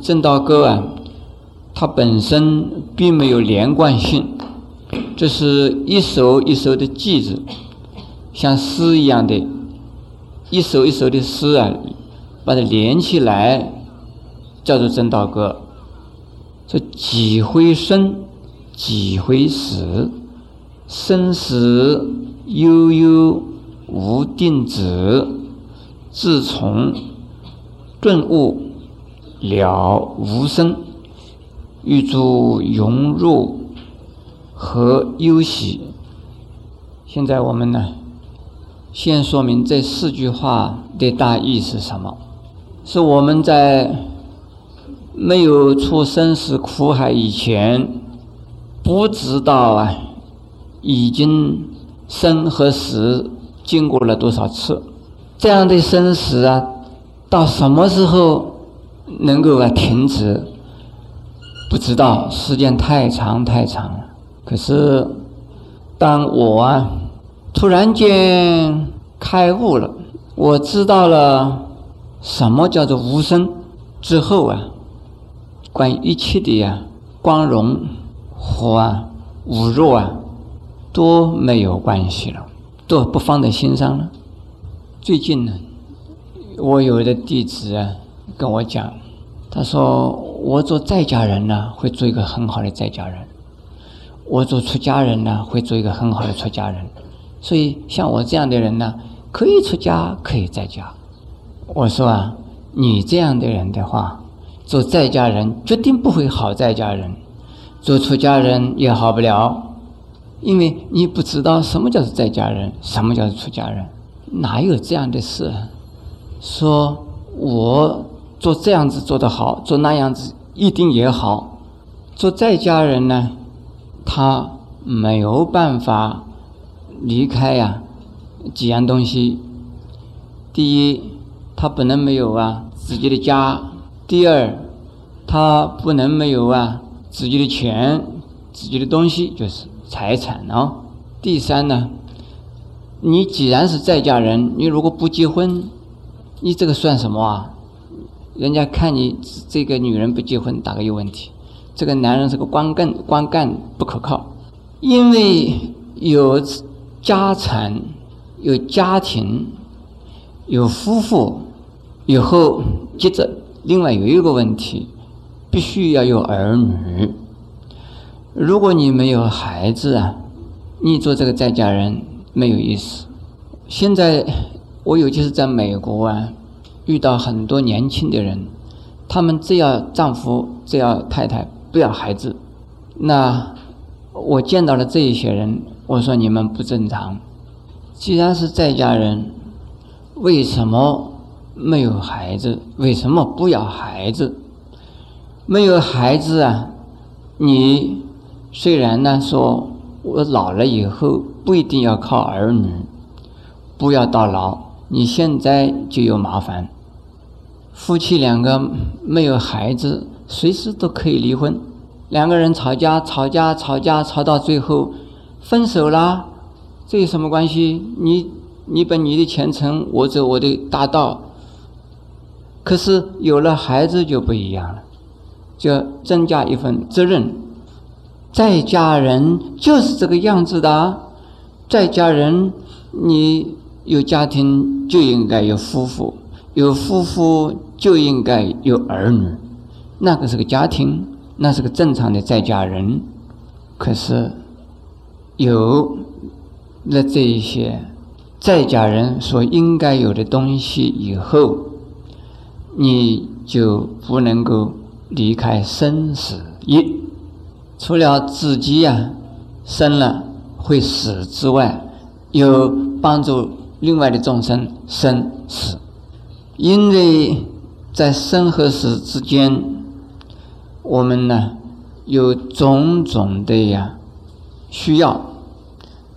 正道歌啊，它本身并没有连贯性，这是一首一首的句子，像诗一样的，一首一首的诗啊，把它连起来，叫做正道歌。这几回生，几回死，生死悠悠无定止，自从顿悟。了无声，欲诸融入和忧喜。现在我们呢，先说明这四句话的大意是什么？是我们在没有出生死苦海以前，不知道啊，已经生和死经过了多少次，这样的生死啊，到什么时候？能够啊停止，不知道时间太长太长了。可是，当我啊突然间开悟了，我知道了什么叫做无声之后啊，关于一切的呀光荣和啊侮辱啊都没有关系了，都不放在心上了。最近呢，我有的弟子啊。跟我讲，他说我做在家人呢，会做一个很好的在家人；我做出家人呢，会做一个很好的出家人。所以像我这样的人呢，可以出家，可以在家。我说啊，你这样的人的话，做在家人决定不会好在家人，做出家人也好不了，因为你不知道什么叫做在家人，什么叫做出家人，哪有这样的事？说我。做这样子做得好，做那样子一定也好。做在家人呢，他没有办法离开呀几样东西。第一，他不能没有啊自己的家；第二，他不能没有啊自己的钱、自己的东西，就是财产哦。第三呢，你既然是在家人，你如果不结婚，你这个算什么啊？人家看你这个女人不结婚，大概有问题。这个男人是个光干，光干不可靠。因为有家产、有家庭、有夫妇，以后接着另外有一个问题，必须要有儿女。如果你没有孩子啊，你做这个在家人没有意思。现在我尤其是在美国啊。遇到很多年轻的人，他们只要丈夫，只要太太，不要孩子。那我见到了这一些人，我说你们不正常。既然是在家人，为什么没有孩子？为什么不要孩子？没有孩子啊，你虽然呢说我老了以后不一定要靠儿女，不要到老，你现在就有麻烦。夫妻两个没有孩子，随时都可以离婚。两个人吵架，吵架，吵架，吵到最后分手啦，这有什么关系？你你奔你的前程，我走我的大道。可是有了孩子就不一样了，就增加一份责任。在家人就是这个样子的，在家人你有家庭就应该有夫妇。有夫妇就应该有儿女，那个是个家庭，那是个正常的在家人。可是有了这一些在家人所应该有的东西以后，你就不能够离开生死一。除了自己呀生了会死之外，又帮助另外的众生生死。因为在生和死之间，我们呢有种种的呀需要，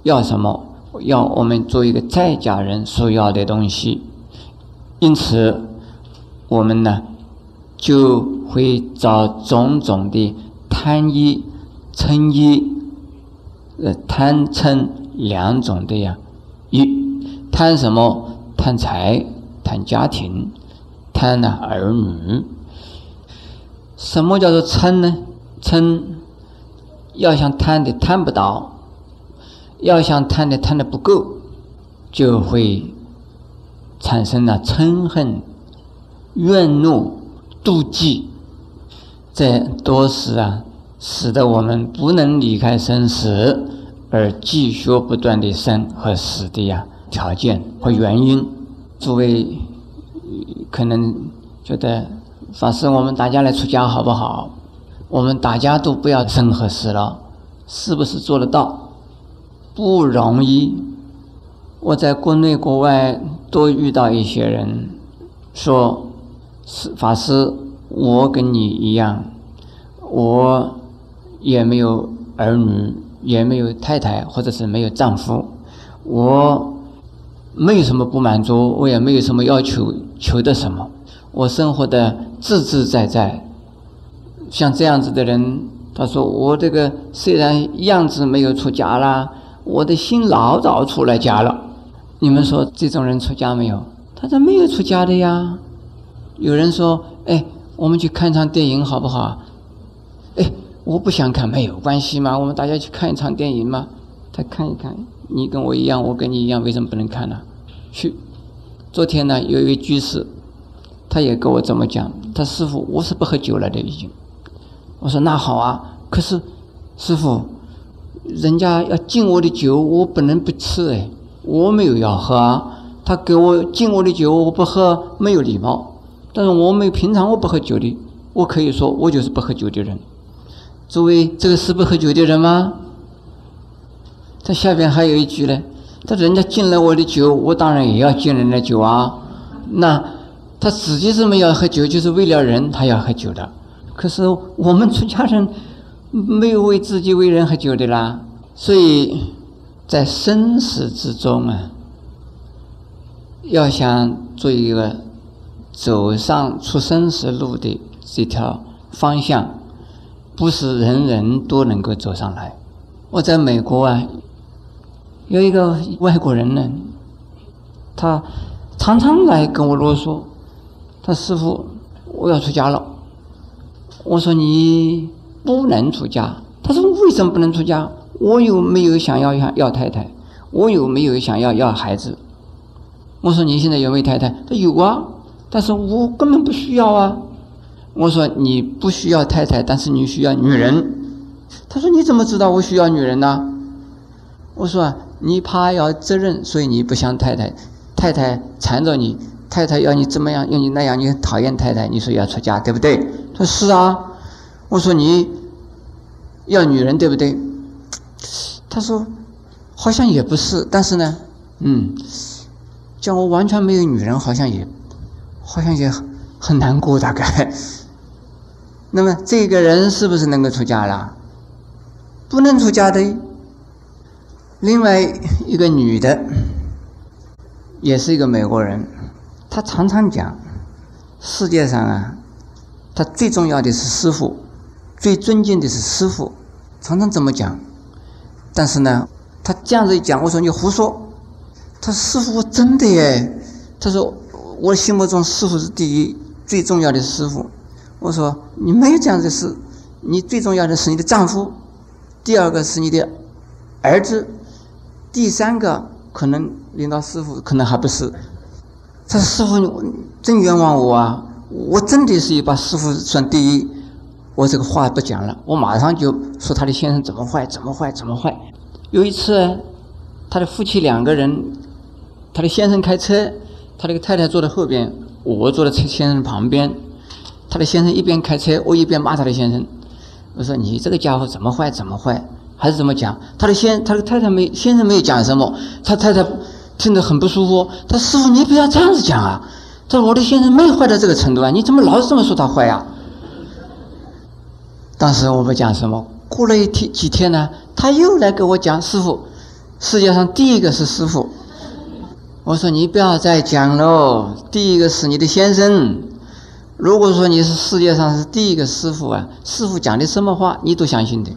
要什么？要我们做一个在家人所要的东西，因此我们呢就会找种种的贪欲、嗔欲，呃贪嗔两种的呀一，贪什么？贪财。贪家庭，贪呢儿女，什么叫做嗔呢？嗔要想贪的贪不到，要想贪的贪的不够，就会产生了嗔恨、怨怒、妒忌，这多是啊，使得我们不能离开生死，而继续不断的生和死的呀条件和原因。诸位可能觉得。法师，我们大家来出家好不好？我们大家都不要生和死了，是不是做得到？不容易。我在国内国外都遇到一些人，说：“是法师，我跟你一样，我也没有儿女，也没有太太，或者是没有丈夫，我没有什么不满足，我也没有什么要求，求的什么。”我生活的自自在在，像这样子的人，他说：“我这个虽然样子没有出家啦，我的心老早出来家了。”你们说这种人出家没有？他说没有出家的呀。有人说：“哎，我们去看场电影好不好？”哎，我不想看，没有关系嘛，我们大家去看一场电影嘛。他看一看，你跟我一样，我跟你一样，为什么不能看呢？去。昨天呢，有一位居士。他也跟我这么讲，他师傅，我是不喝酒了的已经。我说那好啊，可是师傅，人家要敬我的酒，我不能不吃哎，我没有要喝啊。他给我敬我的酒，我不喝没有礼貌。但是我们平常我不喝酒的，我可以说我就是不喝酒的人。诸位，这个是不喝酒的人吗？他下边还有一句呢，他人家敬了我的酒，我当然也要敬人的酒啊。那。他自己是没有喝酒，就是为了人，他要喝酒的。可是我们出家人没有为自己为人喝酒的啦。所以在生死之中啊，要想做一个走上出生死路的这条方向，不是人人都能够走上来。我在美国啊，有一个外国人呢，他常常来跟我啰嗦。他师傅，我要出家了。我说你不能出家。他说为什么不能出家？我有没有想要要要太太？我有没有想要要孩子？我说你现在有没有太太？他有啊，但是我根本不需要啊。我说你不需要太太，但是你需要女人。他说你怎么知道我需要女人呢？我说你怕要责任，所以你不想太太，太太缠着你。太太要你怎么样，要你那样，你很讨厌太太，你说要出家，对不对？他说是啊。我说你要女人，对不对？他说好像也不是，但是呢，嗯，叫我完全没有女人，好像也好像也很难过，大概。那么这个人是不是能够出家了？不能出家的。另外一个女的，也是一个美国人。他常常讲，世界上啊，他最重要的是师傅，最尊敬的是师傅，常常这么讲。但是呢，他这样子一讲，我说你胡说。他说师傅真的耶。他说我心目中师傅是第一，最重要的师傅。我说你没有这样的事，你最重要的是你的丈夫，第二个是你的儿子，第三个可能领导师傅可能还不是。这：“师傅，真冤枉我啊！我真的是把师傅算第一。我这个话不讲了，我马上就说他的先生怎么坏，怎么坏，怎么坏。有一次，他的夫妻两个人，他的先生开车，他那个太太坐在后边，我坐在车先生旁边。他的先生一边开车，我一边骂他的先生。我说：你这个家伙怎么坏，怎么坏？还是怎么讲？他的先，他的太太没，先生没有讲什么，他太太。”听得很不舒服。他师傅，你不要这样子讲啊！他说我的先生没坏到这个程度啊，你怎么老是这么说他坏呀？当时我不讲什么。过了一天几天呢，他又来给我讲师傅，世界上第一个是师傅。我说你不要再讲喽，第一个是你的先生。如果说你是世界上是第一个师傅啊，师傅讲的什么话你都相信的。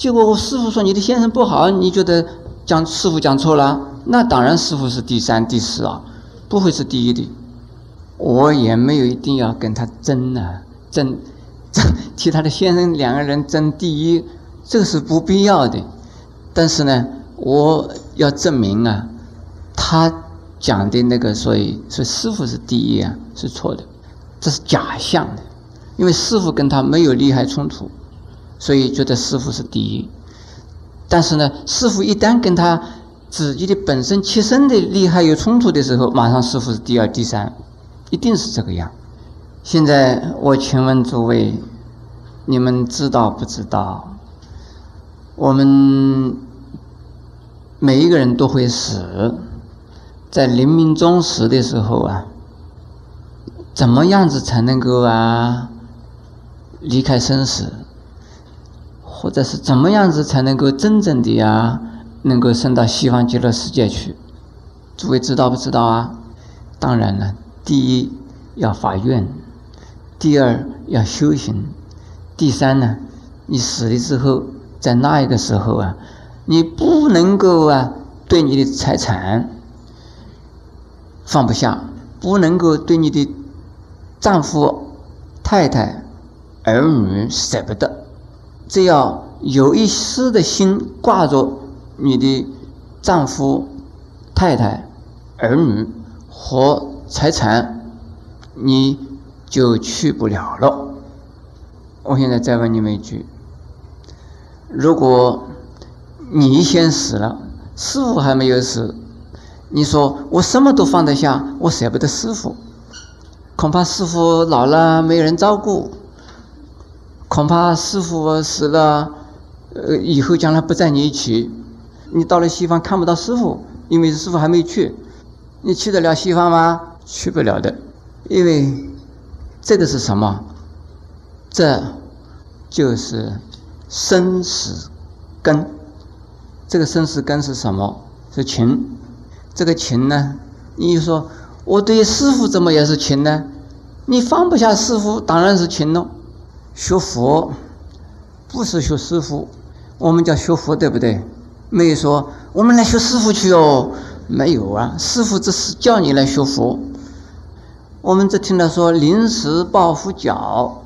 结果我师傅说你的先生不好，你觉得讲师傅讲错了？那当然，师傅是第三、第四啊，不会是第一的。我也没有一定要跟他争啊，争，争 替他的先生两个人争第一，这个是不必要的。但是呢，我要证明啊，他讲的那个所以所以师傅是第一啊，是错的，这是假象的。因为师傅跟他没有利害冲突，所以觉得师傅是第一。但是呢，师傅一旦跟他自己的本身切身的利害有冲突的时候，马上师傅是第二、第三，一定是这个样。现在我请问诸位，你们知道不知道？我们每一个人都会死，在临命终时的时候啊，怎么样子才能够啊？离开生死，或者是怎么样子才能够真正的呀，能够升到西方极乐世界去？诸位知道不知道啊？当然了，第一要发愿，第二要修行，第三呢，你死了之后，在那一个时候啊，你不能够啊，对你的财产放不下，不能够对你的丈夫、太太。儿女舍不得，只要有一丝的心挂着你的丈夫、太太、儿女和财产，你就去不了了。我现在再问你们一句：如果你先死了，师傅还没有死，你说我什么都放得下，我舍不得师傅，恐怕师傅老了没人照顾。恐怕师傅死了，呃，以后将来不在你一起，你到了西方看不到师傅，因为师傅还没去，你去得了西方吗？去不了的，因为这个是什么？这就是生死根。这个生死根是什么？是情。这个情呢？你说我对师傅怎么也是情呢？你放不下师傅，当然是情了。学佛不是学师傅，我们叫学佛，对不对？没有说我们来学师傅去哦，没有啊。师傅只是叫你来学佛。我们只听到说临时抱佛脚，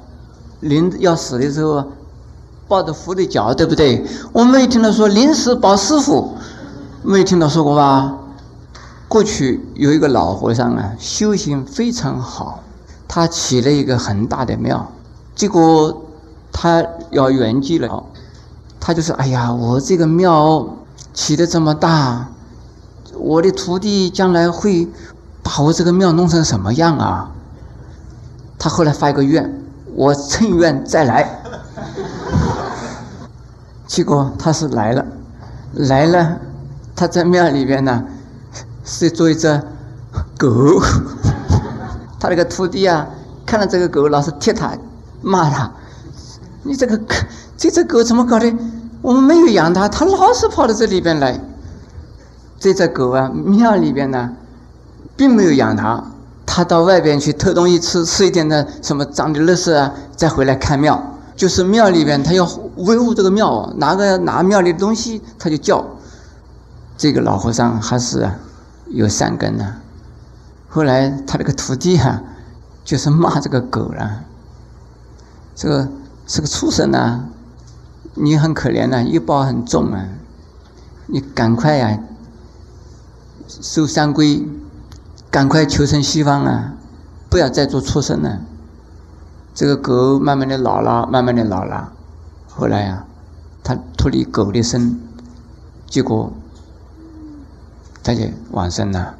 临要死的时候抱着佛的脚，对不对？我们没听到说临时抱师傅，没听到说过吧？过去有一个老和尚啊，修行非常好，他起了一个很大的庙。结果他要圆寂了，他就说：“哎呀，我这个庙起的这么大，我的徒弟将来会把我这个庙弄成什么样啊？”他后来发一个愿：“我趁愿再来。”结果他是来了，来了，他在庙里边呢，是做一只狗。他那个徒弟啊，看到这个狗，老是踢他。骂他，你这个这只狗怎么搞的？我们没有养它，它老是跑到这里边来。这只狗啊，庙里边呢，并没有养它，它到外边去偷东西吃，吃一点的什么脏的垃圾啊，再回来看庙。就是庙里边，它要维护这个庙，拿个拿庙里的东西，它就叫。这个老和尚还是有善根的。后来他这个徒弟啊，就是骂这个狗了。这个是个畜生呐，你很可怜呐，业报很重啊，你赶快呀，受三规，赶快求成西方啊，不要再做畜生了。这个狗慢慢的老了，慢慢的老了，后来呀，它脱离狗的身，结果它就往生了。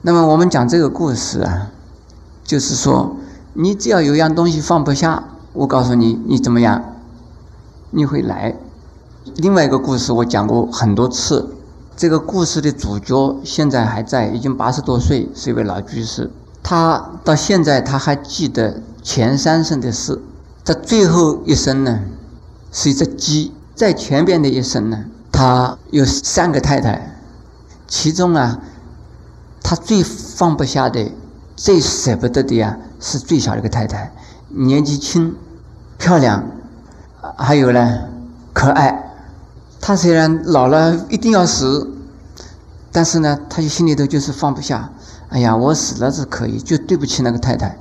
那么我们讲这个故事啊，就是说。你只要有样东西放不下，我告诉你，你怎么样？你会来。另外一个故事我讲过很多次，这个故事的主角现在还在，已经八十多岁，是一位老居士。他到现在他还记得前三生的事。他最后一生呢，是一只鸡。在前边的一生呢，他有三个太太，其中啊，他最放不下的。最舍不得的呀，是最小的一个太太，年纪轻，漂亮，还有呢，可爱。他虽然老了一定要死，但是呢，他就心里头就是放不下。哎呀，我死了是可以，就对不起那个太太。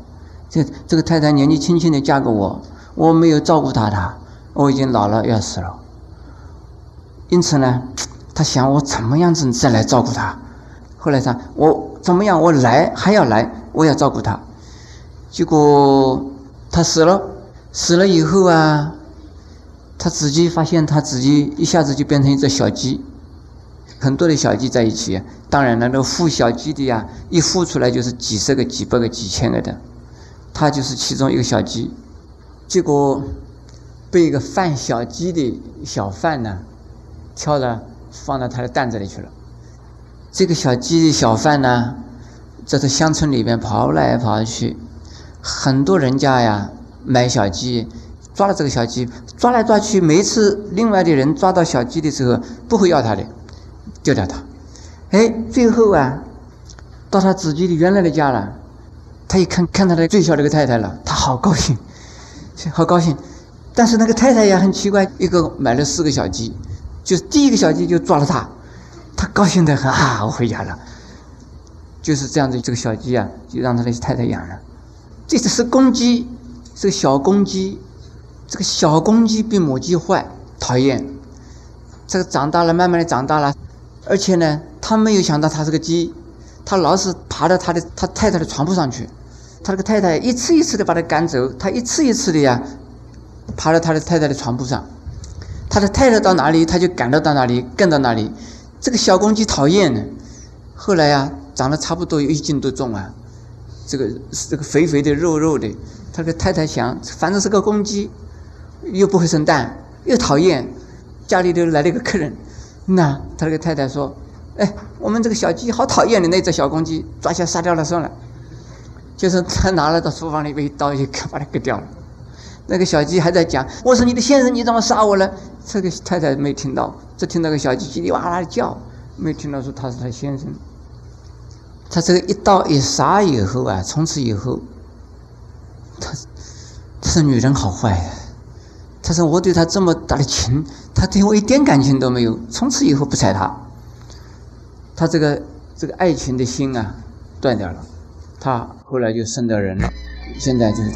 这这个太太年纪轻轻的嫁给我，我没有照顾她，她我已经老了要死了。因此呢，他想我怎么样子再来照顾他。后来他我怎么样我来还要来，我要照顾他。结果他死了，死了以后啊，他自己发现他自己一下子就变成一只小鸡，很多的小鸡在一起。当然了，那孵小鸡的呀，一孵出来就是几十个、几百个、几千个的，他就是其中一个小鸡。结果被一个贩小鸡的小贩呢。挑着放到他的担子里去了。这个小鸡小贩呢，在这乡村里边跑来跑去，很多人家呀买小鸡，抓了这个小鸡，抓来抓去，每一次另外的人抓到小鸡的时候，不会要他的，丢掉它。哎，最后啊，到他自己的原来的家了，他一看看他的最小的一个太太了，他好高兴，好高兴。但是那个太太也很奇怪，一个买了四个小鸡。就是第一个小鸡就抓了他，高兴得很啊！我回家了。就是这样子，这个小鸡啊，就让他的太太养了。这只是公鸡，是个小公鸡。这个小公鸡比母鸡坏，讨厌。这个长大了，慢慢的长大了，而且呢，他没有想到他是个鸡，他老是爬到他的他太太的床铺上去。他这个太太一次一次的把他赶走，他一次一次的呀，爬到他的太太的床铺上。他的太太到哪里，他就赶到到哪里，跟到哪里。这个小公鸡讨厌呢。后来呀，长得差不多有一斤多重啊，这个这个肥肥的、肉肉的。他的太太想，反正是个公鸡，又不会生蛋，又讨厌。家里头来了一个客人，那他那个太太说：“哎，我们这个小鸡好讨厌的那只小公鸡，抓起来杀掉了算了。”就是他拿了到厨房里边一刀，就把它割掉了。那个小鸡还在讲：“我是你的先生，你怎么杀我了？”这个太太没听到，只听到个小鸡叽里哇啦的叫，没听到说他是他先生。他这个一刀一杀以后啊，从此以后，他，他说女人好坏。他说我对她这么大的情，他对我一点感情都没有，从此以后不睬他。他这个这个爱情的心啊，断掉了。他后来就生的人了，现在就是他。